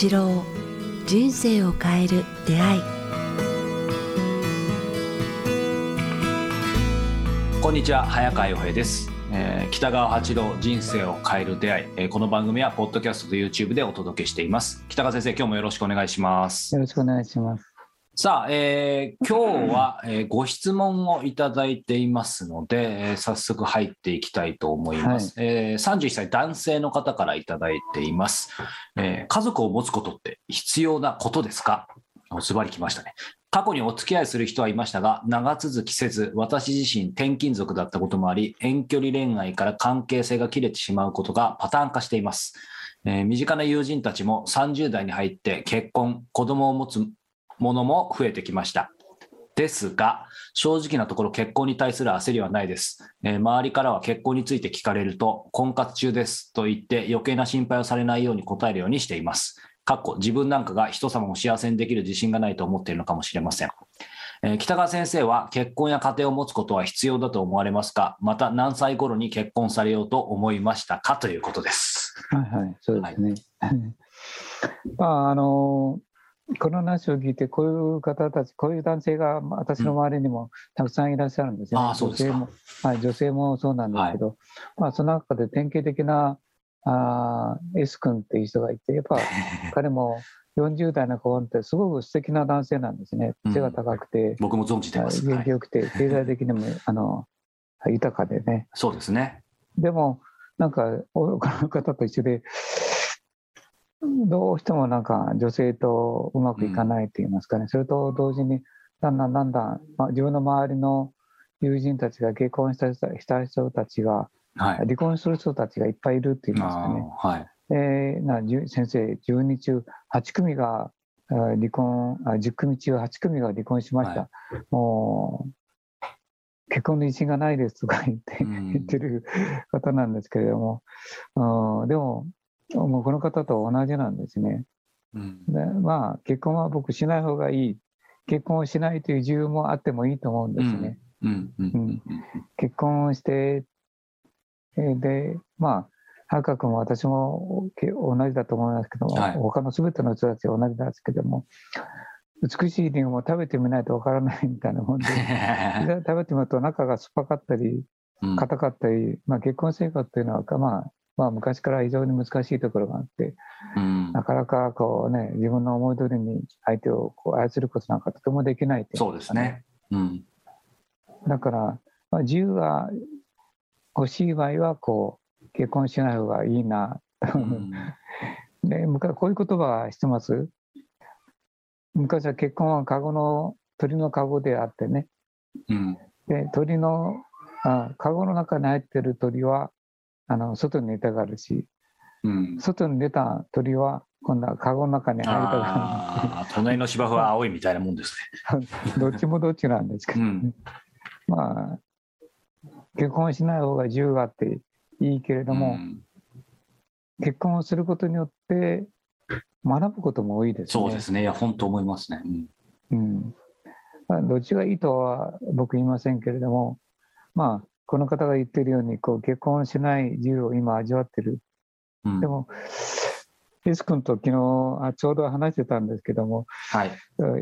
八郎人生を変える出会い。こんにちは早川洋平です、えー北川八郎人生を変える出会い、えーこの番組はポッドキャストと YouTube でお届けしています。北川先生今日もよろしくお願いします。よろしくお願いします。さあ、えー今日は、えーご質問をいただいていますので、えー早速入っていきたいと思います、えー31歳男性の方からいただいています、えー家族を持つことって必要なことですか？ズバリ来ましたね。過去にお付き合いする人はいましたが長続きせず私自身転勤族だったこともあり遠距離恋愛から関係性が切れてしまうことがパターン化しています、えー身近な友人たちも30代に入って結婚子供を持つものも増えてきました。ですが、正直なところ結婚に対する焦りはないです。えー周りからは結婚について聞かれると、婚活中ですと言って余計な心配をされないように答えるようにしています。かっこ自分なんかが人様を幸せにできる自信がないと思っているのかもしれません。えー北川先生は結婚や家庭を持つことは必要だと思われますか？また何歳頃に結婚されようと思いましたか？ということです。はいはい、そうですね。まあ、あの、この話を聞いて、こういう方たち、こういう男性がまあ私の周りにもたくさんいらっしゃるんですよ、ああそうですか女性も、はい、女性もそうなんですけど、まあ、その中で典型的なあー S 君っていう人がいて、やっぱ 彼も40代の子ってすごく素敵な男性なんですね。背が高くて、僕も存じてます。元はい気よくて、経済的にも あの豊かでね。そうですね。でも、なんか、おこの方と一緒で、どうしてもなんか女性とうまくいかないと言いますかね、それと同時に、だんだんだんだん、まあ、自分の周りの友人たちが結婚した人した人たちが、はい。離婚する人たちがいっぱいいるって言いますかね。はい。えーな先生、10人中8組があ離婚あ、10組中8組が離婚しました。はもう結婚の自信がないですとか言って、うん言ってる方なんですけれども、うんでも、もうこの方と同じなんですね。うん。でまあ、結婚は僕しない方がいい。結婚をしないという自由もあってもいいと思うんですね。結婚して、えーで、まあ、早川君も私もけ同じだと思いますけども、はい。他の全ての人たちは同じなんですけども、美しいリンゴも食べてみないとわからないみたいなもんで、で食べてみると中が酸っぱかったり、うん。硬かったり、まあ、結婚生活というのは、まあ、まあ、昔から非常に難しいところがあって、うん。なかなかこうね、自分の思い通りに相手をこう操ることなんかとてもできないっていそうですね。うん。だから、まあ、自由が欲しい場合はこう結婚しない方がいいな、うん。で昔こういう言葉は知ってます？昔は結婚は籠の鳥の籠であってね。うん。で鳥のあ籠の中に入ってる鳥はあの外に出たがるしうん外に出た鳥は今度は籠の中に入りたがあー隣の芝生は青いみたいなもんでする どっちもどっちなんですけど、うんまあ結婚しない方が自由があっていいけれね。ども、うん結婚をすることによって学ぶことも多いですね。そうですね。いや、本当思いますね。うんうんまあ、どっちがいいとは僕言いませんけれども、まあ、この方が言ってるようにこう結婚しない自由を今味わってる。うんでも、S 君と昨日あちょうど話してたんですけども、はい。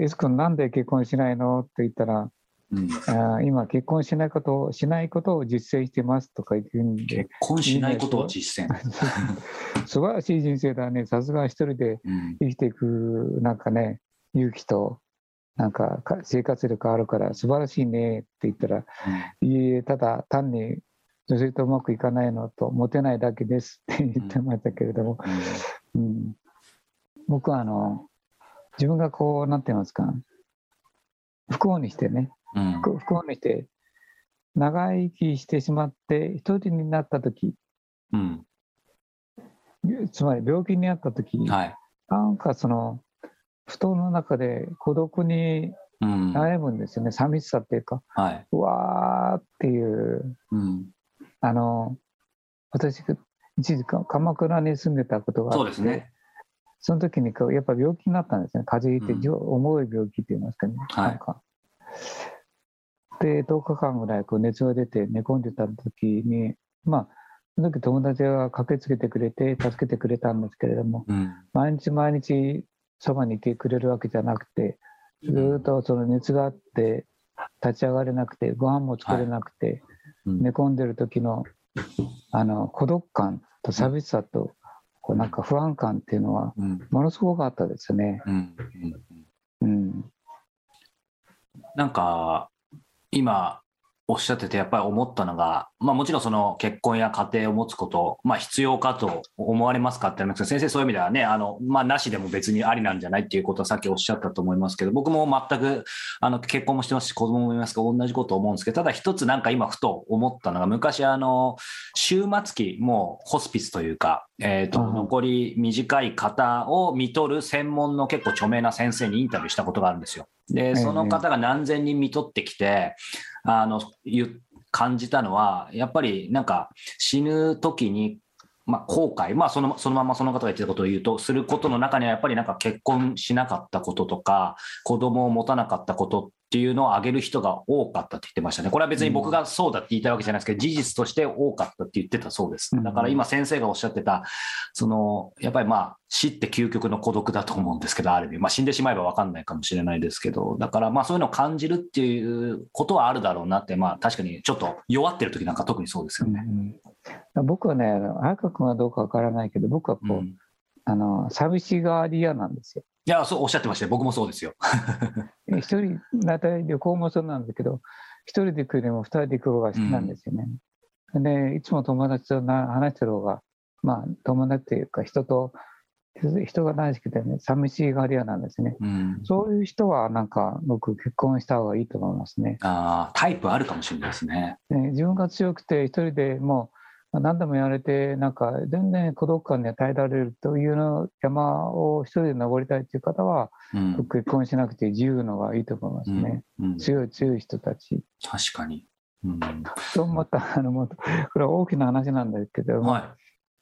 S 君なんで結婚しないの？って言ったら、うんあ今結婚しないことをしないことを実践してますとか言うんで結、婚しないことを実践。素晴らしい人生だね。さすが一人でうん生きていくなんかね勇気となんかか生活力あるから素晴らしいねって言ったらいえいえただ単に女性とうまくいかないのとモテないだけですって言ってましたけれども、うん。僕はあの自分がこうなんて言いますか。不幸にしてね。うん。不不幸にして長生きしてしまって一人になった時。うん。つまり病気になった時、はい。なんかその布団の中で孤独にうん。悩むんですよね、寂しさっていうか、はい。うわーっていう、うん。あの、私、一時間鎌倉に住んでたことがあって、そうですね。その時にこうやっぱ病気になったんですね、風邪ひいて、うん。重い病気って言いますかね。はい。なんか。で、10日間ぐらいこう熱が出て寝込んでた時に、まあ、その時友達が駆けつけてくれて助けてくれたんですけれどもうん。毎日毎日そばにいてくれるわけじゃなくてずーっとその熱があって立ち上がれなくてご飯も作れなくて、うん。寝込んでる時のあの孤独感と寂しさとこうなんか不安感っていうのはうん。ものすごかったですね。うん、なんか今おっしゃっててやっぱり思ったのが、まあ、もちろんその結婚や家庭を持つこと、まあ、必要かと思われますかって言いますけど先生そういう意味ではねあの、まあ、なしでも別にありなんじゃないっていうことはさっきおっしゃったと思いますけど僕も全くあの結婚もしてますし子供もいますから同じこと思うんですけどただ一つなんか今ふと思ったのが昔あの終末期もうホスピスというか、えーとうん残り短い方を見とる専門の結構著名な先生にインタビューしたことがあるんですよ。でその方が何千人見とってきてあのゆ感じたのはやっぱりなんか死ぬ時に、まあ、後悔、まあ、そのそのままその方が言ってたことを言うとすることの中にはやっぱりなんか結婚しなかったこととか子供を持たなかったことっていうのを挙げる人が多かったって言ってましたね。これは別に僕がそうだって言いたいわけじゃないですけど、事実として多かったって言ってたそうです。だから今先生がおっしゃってた、その、やっぱりまあ死って究極の孤独だと思うんですけど、ある意味、まあ死んでしまえば分かんないかもしれないですけど、だからまあそういうのを感じるっていうことはあるだろうなって、まあ確かにちょっと弱ってる時なんか特にそうですよね。うん、僕はね、あの彩香君はどうかわからないけど、僕はこう、うんあの寂しがり屋なんですよ。いや、そうおっしゃってましたよ。僕もそうですよ。一人、大体旅行もそうなんだけど、一人で行くよりも二人で行く方が好きなんですよね。で、いつも友達とな話してる方が、まあ、友達というか、人と、人が大好きでね、寂しがり屋なんですね。うん、そういう人は、なんか、僕、結婚した方がいいと思いますね。あータイプあるかもしれないですね。で自分が強くて、一人でもう、何でもやれて、なんか、全然孤独感に耐えられるというの山を一人で登りたいという方は、うん結婚しなくて自由のがいいと思いますね。うん、強い強い人たち。確かに。うんと思った、あの、これは大きな話なんですけども、は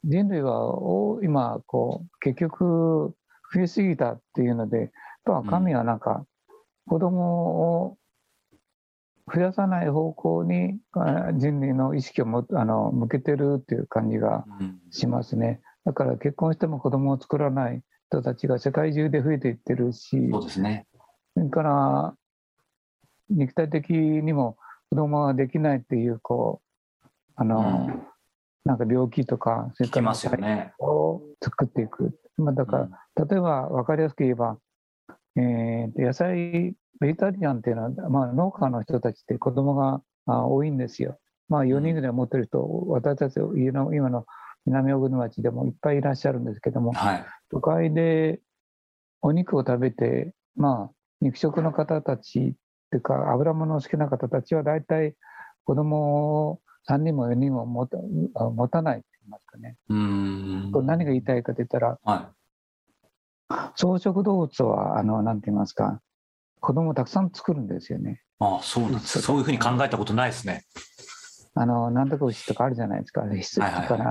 人類はお今、こう、結局、増えすぎたっていうので、やっぱ神はなんか、子供を増やさない方向にあ人類の意識をもあの向けてるっていう感じがしますね。だから結婚しても子供を作らない人たちが世界中で増えていってるし、そうですね。それから肉体的にも子供ができないっていう、こう、あの、うんなんか病気とか、それから聞きますよね。を作っていく。まあ、だから、例えば分かりやすく言えば、えーと野菜、ベジタリアンっていうのは、まあ、農家の人たちって子供があ多いんですよ。まあ、4人ぐらい持ってる人、私たち家の今の南小国町でもいっぱいいらっしゃるんですけども、はい。都会でお肉を食べて、まあ、肉食の方たちっていうか、油物を好きな方たちは大体子供を3人も4人も持たあ持たないって言いますかね。うーん。何が言いたいかと言ったら、は草食動物は、あの、なんて言いますか、子供をたくさん作るんですよね。い。ああ、そうなんです。そういうふうに考えたことないですね。あの、なんとか牛とかあるじゃないですか。羊はいはいはいから、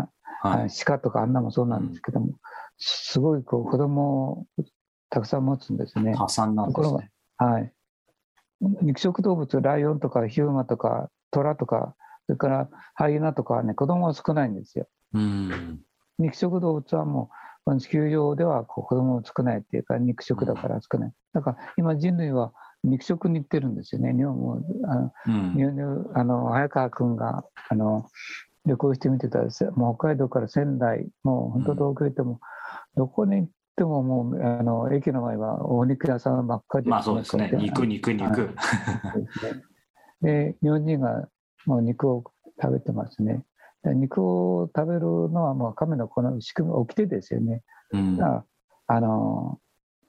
はい。あ鹿とかあんなもそうなんですけども、すごいこう子供をたくさん持つんですね。破産なんですね。はい。肉食動物、ライオンとかヒューマとかトラとか、それからハイエナとかはね、子供は少ないんですよ。うん。肉食動物はもう、この地球上では子供少ないっていうか、肉食だから少ない。だから今人類は肉食に行ってるんですよね。日本も、あの、うん。あの早川君が、あの、旅行してみてたら、せもう北海道から仙台、もう本当東京行っても、どこに行ってももう、あの、駅の前はお肉屋さんばっかりまあそうですね。肉、肉、肉。ですね。で、日本人がもう肉を食べてますね。で肉を食べるのはもう亀のこの仕組み、起きてですよね。うんだからあの、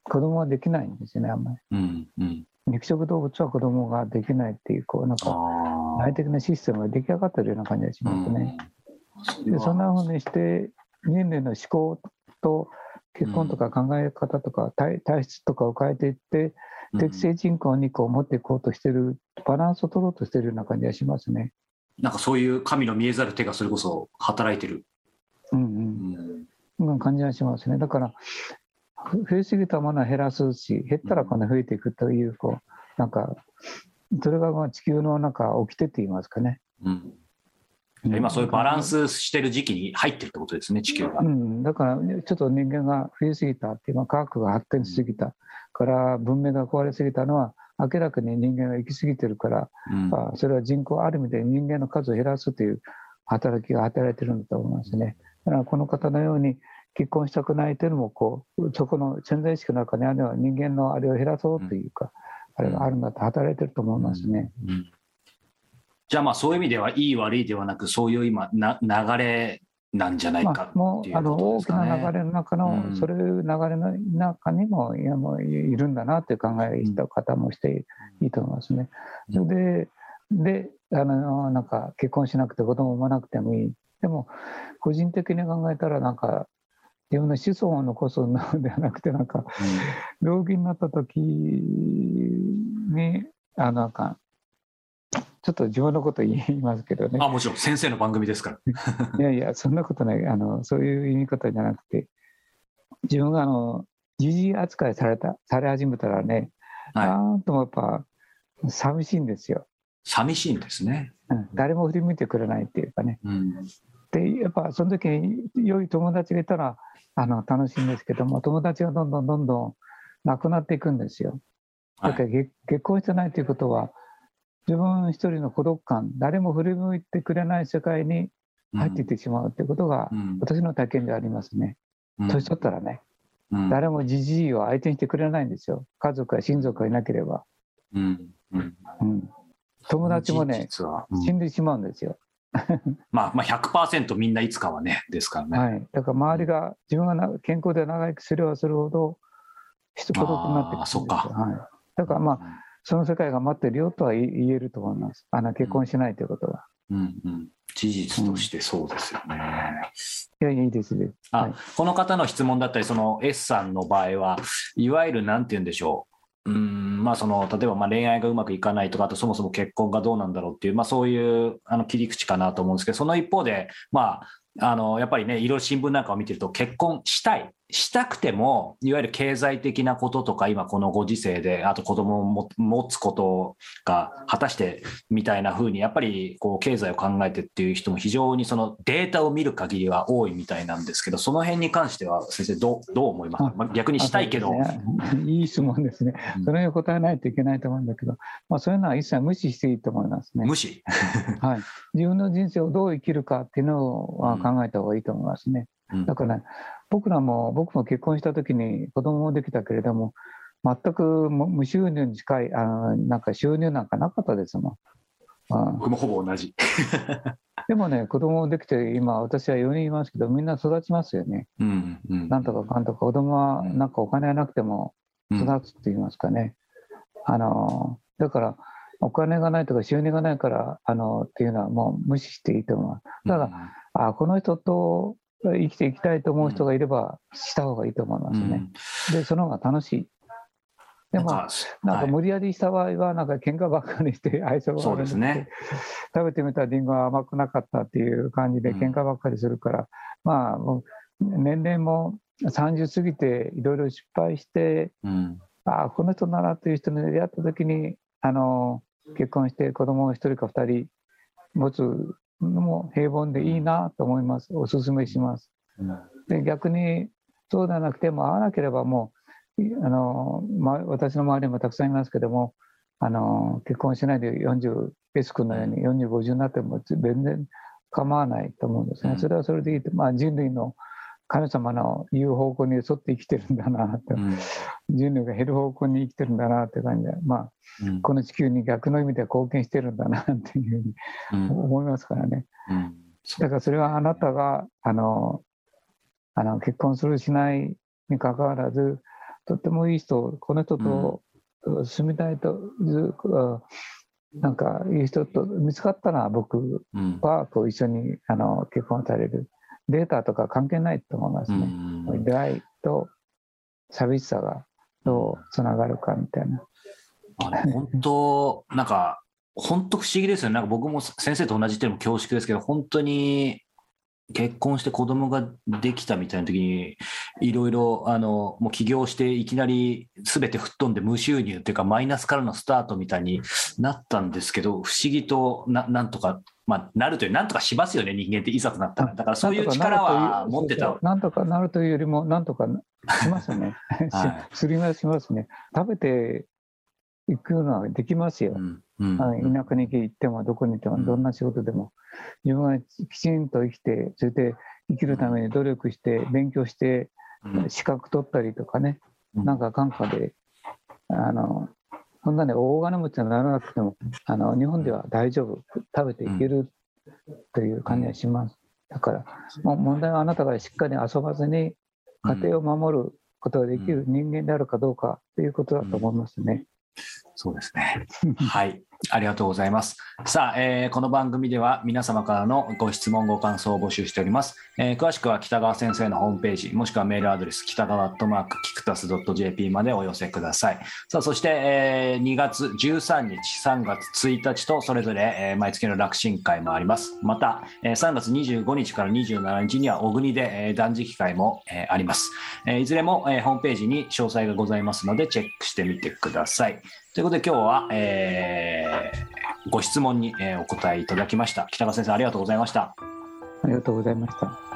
子供はできないんですよね、あんまり。うん。うん。肉食動物は子供ができないっていう、こう、なんか。内的なシステムが出来上がってるような感じがしますね。うん。で、そんなふうにして、人類の思考と結婚とか考え方とか体体質とかを変えていって、適正人口にこう持っていこうとしてる、バランスを取ろうとしてるような感じがしますね。なんかそういう神の見えざる手がそれこそ働いてる。うんう。うんん。そんな感じがしますね。だから、ふ増えすぎたものは減らすし、減ったら今度増えていくという、こう、なんか、それがまあ地球のなんか起きてって言いますかね。うん。今そういうバランスしてる時期に入ってるってことですね、地球が。うん、だからちょっと人間が増えすぎたっていう、まあ、科学が発展しすぎたから文明が壊れすぎたのは明らかに人間が行き過ぎてるから、うん、あそれは人口ある意味で人間の数を減らすという働きが働いてるんだと思いますね。だからこの方のように結婚したくないというのもこうそこの潜在意識の中にあるのは人間のあれを減らそうというか、うん、あれがあるんだと働いてると思いますね。うん。じゃあまあそういう意味ではいい悪いではなくそういう今な流れなんじゃないか、もうあの大きな流れの中の、うん、そういう流れの中にもいやもういるんだなっていう考えした方もしていいと思いますね。それでであのなんか結婚しなくて子供を産まなくてもいい。でも個人的に考えたらなんか自分の子孫を残すのではなくてなんか、病気になった時にあなんかちょっと自分のこと言いますけどね。あもちろん、先生の番組ですから。いやいや、そんなことない、あのそういう言い方じゃなくて、自分があの時事扱いされたされ始めたらね、はい、なんともやっぱ寂しいんですよ。寂しいんですね。うん、誰も振り向いてくれないっていうかね。うん、で、やっぱその時に良い友達がいたらあの楽しいんですけども、友達がどんどんどんどんなくなっていくんですよ。だから、はい、結婚してないということは、自分一人の孤独感誰も振り向いてくれない世界に入っていってしまうということが、私の体験でありますね。うん、年取ったらね、うん、誰もじじいを相手にしてくれないんですよ。家族や親族がいなければ、うん。友達もね、死んでしまうんですよ。まあ、まあ100%みんないつかはねですからね。はい、だから周りが自分が健康で長生きすればするほど孤独になってくるんですよ。はい、だからまあその世界が待ってるよとは言えると思います。あの結婚しないということは。うんうん、事実としてそうですよね。うん、いや、いいですね。あ、はい、この方の質問だったり、その S さんの場合は、いわゆるなんて言うんでしょう。うんまあ、その例えばまあ恋愛がうまくいかないとかあとそもそも結婚がどうなんだろうっていう、まあ、そういうあの切り口かなと思うんですけどその一方で、まあ、あのやっぱりねいろいろ新聞なんかを見てると結婚したいしたくてもいわゆる経済的なこととか今このご時世であと子供を持つことが果たしてみたいな風にやっぱりこう経済を考えてっていう人も非常にそのデータを見る限りは多いみたいなんですけどその辺に関しては先生どうどう思います？か、まあ、逆にしたいけど、ね、いい質問ですね、それに答えないといけないと思うんだけど、まあ、そういうのは一切無視していいと思いますね。無視。はい。自分の人生をどう生きるかっていうのは考えた方がいいと思いますね、だから、僕らも僕も結婚した時に子供もできたけれども全く無収入に近いあのなんか収入なんかなかったですもん。僕もほぼ同じ でもね子供できて今私は4人いますけどみんな育ちますよね。うんうん、なんとかかんとか子供はなんかお金がなくても育つって言いますかね。うん、あのだからお金がないとか収入がないからあのっていうのはもう無視していいと思います。ただ、うん、あこの人と生きていきたいと思う人がいればした方がいいと思いますね。うん、でその方が楽しい。でもなんか無理やりした場合はなんか喧嘩ばっかりして 相性が悪いですね。食べてみたりんごは甘くなかったっていう感じで喧嘩ばっかりするから、うん、まあ年齢も30過ぎていろいろ失敗して、うん、ああこの人ならという人に出会った時にあの結婚して子供を1人か2人持つのも平凡でいいなと思います。おすすめします。で逆にそうではなくても会わなければもうあの、ま、私の周りにもたくさんいますけどもあの結婚しないで 40S 君のように4050になっても全然構わないと思うんですね。それはそれでいいと、まあ、人類の神様の言う方向に沿って生きてるんだなと、うん、人類が減る方向に生きてるんだなって感じで、まあ、うん、この地球に逆の意味で貢献してるんだなっていうふうに思いますからね。うん、だからそれはあなたがあのあの結婚するしないにかかわらずとってもいい人この人と住みたいという、なんかいい人と見つかったら僕はこう一緒にあの結婚される。データとか関係ないと思いますね。出会いと寂しさがどうつながるかみたいな。あ本当、なんか、本当不思議ですよね。なんか僕も先生と同じっていうのも恐縮ですけど、本当に結婚して子供ができたみたいな時に、いろいろ、あの、もう起業していきなり全て吹っ飛んで無収入っていうかマイナスからのスタートみたいになったんですけど、不思議とななんとか、まあ、なるという、なんとかしますよね、人間っていざとなったら。だからそういう力は持ってた。なんとかなるというよりも、なんとか しますね。はい、すりましますね。食べていくのはできますよ。うんうん、田舎に行っても、どこに行っても、どんな仕事でも。自分はきちんと生きて、それで生きるために努力して、勉強して、資格取ったりとかね、なんか感化で、あの、そんなね、大金持ちにならなくても、あの、日本では大丈夫、食べていけるという感じがします。だから、もう問題はあなたがしっかり遊ばずに、家庭を守ることができる人間であるかどうかということだと思いますね。そうですね。はい。ありがとうございます。さあ、えー、この番組では皆様からのご質問、ご感想を募集しております。えー、詳しくは北川先生のホームページ、もしくはメールアドレス、北川アットマーク、キクタス .jp までお寄せください。さあ、そして、えー、2月13日、3月1日と、それぞれ、えー、毎月の楽神会もあります。また、えー、3月25日から27日には、小国で、えー、断食会も、えー、あります。えー、いずれも、えー、ホームページに詳細がございますので、チェックしてみてください。ということで今日は、えー、ご質問に、えー、お答えいただきました。北川先生ありがとうございました。ありがとうございました。